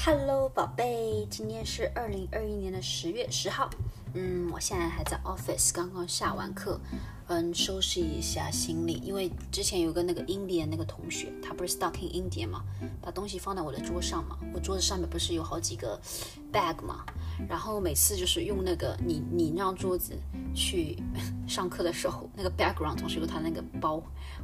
Hello，宝贝，今天是二零二一年的十月十号。嗯，我现在还在 office，刚刚下完课，嗯，收拾一下行李。因为之前有个那个 India 那个同学，他不是 stuck in India 嘛，把东西放在我的桌上嘛。我桌子上面不是有好几个 bag 嘛，然后每次就是用那个你你那张桌子去 上课的时候，那个 background 总是有他那个包，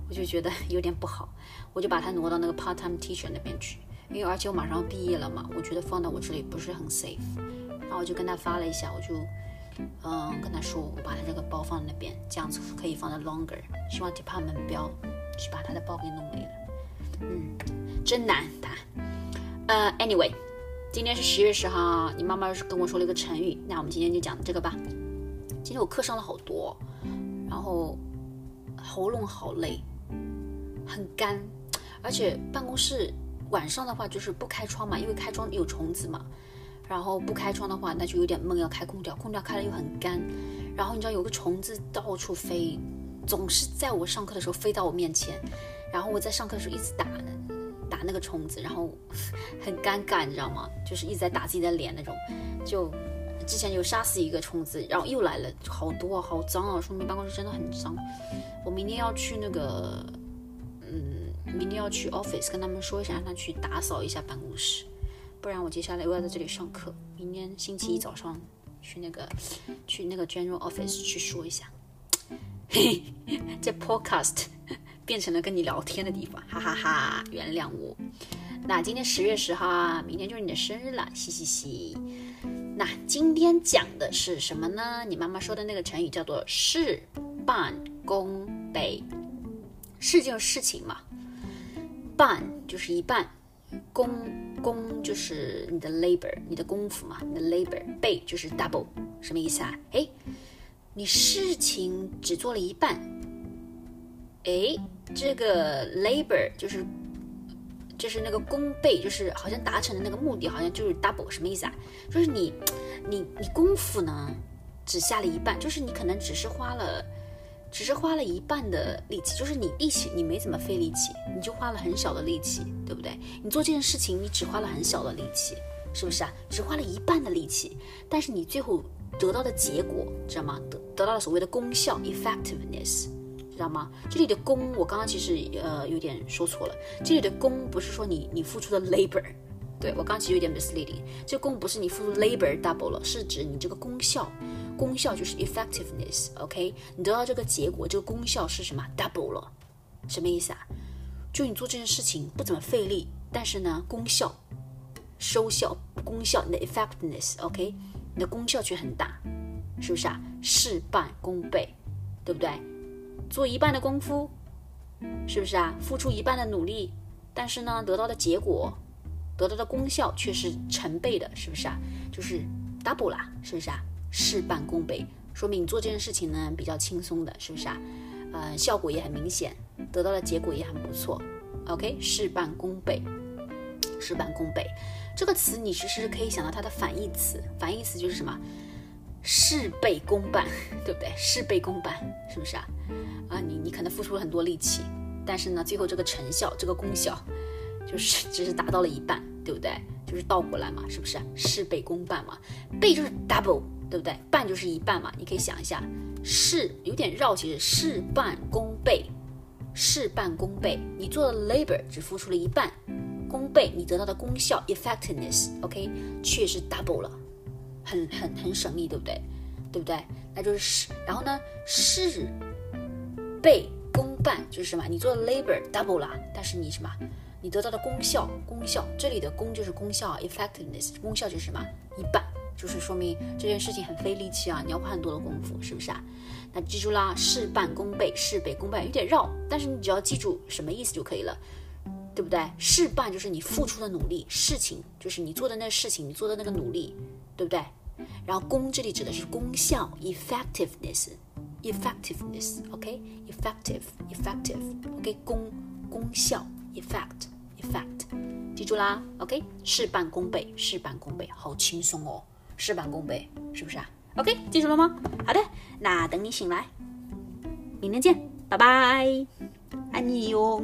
我就觉得有点不好，我就把它挪到那个 part time teacher 那边去。因为而且我马上要毕业了嘛，我觉得放到我这里不是很 safe，然后我就跟他发了一下，我就嗯跟他说，我把他这个包放在那边，这样子可以放的 longer，希望 department 不要去把他的包给弄没了。嗯，真难他。呃，anyway，今天是十月十号，你妈妈跟我说了一个成语，那我们今天就讲这个吧。今天我课上了好多，然后喉咙好累，很干，而且办公室。晚上的话就是不开窗嘛，因为开窗有虫子嘛。然后不开窗的话，那就有点闷，要开空调，空调开了又很干。然后你知道有个虫子到处飞，总是在我上课的时候飞到我面前。然后我在上课的时候一直打打那个虫子，然后很尴尬，你知道吗？就是一直在打自己的脸那种。就之前有杀死一个虫子，然后又来了好多，好脏啊！说明办公室真的很脏。我明天要去那个。嗯明天要去 office 跟他们说一下，让他去打扫一下办公室，不然我接下来又要在这里上课。明天星期一早上去那个去那个 general office 去说一下。嘿，这 podcast 变成了跟你聊天的地方，哈哈哈！原谅我。那今天十月十号啊，明天就是你的生日了，嘻嘻嘻。那今天讲的是什么呢？你妈妈说的那个成语叫做事半功倍，事就是事情嘛。半就是一半，功功就是你的 labor，你的功夫嘛，你的 labor，倍就是 double，什么意思啊？哎，你事情只做了一半，哎，这个 labor 就是就是那个功倍，就是好像达成的那个目的好像就是 double，什么意思啊？就是你你你功夫呢只下了一半，就是你可能只是花了。只是花了一半的力气，就是你力气你没怎么费力气，你就花了很小的力气，对不对？你做这件事情，你只花了很小的力气，是不是啊？只花了一半的力气，但是你最后得到的结果，知道吗？得得到了所谓的功效 （effectiveness），知道吗？这里的功，我刚刚其实呃有点说错了，这里的功不是说你你付出的 labor，对我刚其实有点 misleading，这功不是你付出 labor double 了，是指你这个功效。功效就是 effectiveness，OK？你得到这个结果，这个功效是什么？double 了，什么意思啊？就你做这件事情不怎么费力，但是呢，功效、收效、功效，你的 effectiveness，OK？你的功效却很大，是不是啊？事半功倍，对不对？做一半的功夫，是不是啊？付出一半的努力，但是呢，得到的结果，得到的功效却是成倍的，是不是啊？就是 double 啦，是不是啊？事半功倍，说明你做这件事情呢比较轻松的，是不是啊？呃，效果也很明显，得到的结果也很不错。OK，事半功倍，事半功倍这个词你其实可以想到它的反义词，反义词就是什么？事倍功半，对不对？事倍功半，是不是啊？啊，你你可能付出了很多力气，但是呢，最后这个成效，这个功效，就是只是达到了一半，对不对？就是倒过来嘛，是不是？事倍功半嘛，倍就是 double。对不对？半就是一半嘛，你可以想一下，事有点绕，其实事半功倍，事半功倍，你做的 labor 只付出了一半，功倍你得到的功效 effectiveness，OK，确实 double 了，很很很省力，对不对？对不对？那就是事，然后呢，事倍功半就是什么？你做的 labor double 了，但是你什么？你得到的功效，功效这里的功就是功效 effectiveness，功效就是什么？一半。就是说明这件事情很费力气啊，你要花很多的功夫，是不是啊？那记住啦，事半功倍，事倍功半有点绕，但是你只要记住什么意思就可以了，对不对？事半就是你付出的努力，事情就是你做的那事情，你做的那个努力，对不对？然后功这里指的是功效，effectiveness，effectiveness，OK，effective，effective，OK，功功效，effect fact，记住啦，OK，事半功倍，事半功倍，好轻松哦。事半功倍，是不是啊？OK，记住了吗？好的，那等你醒来，明天见，拜拜，爱你哟。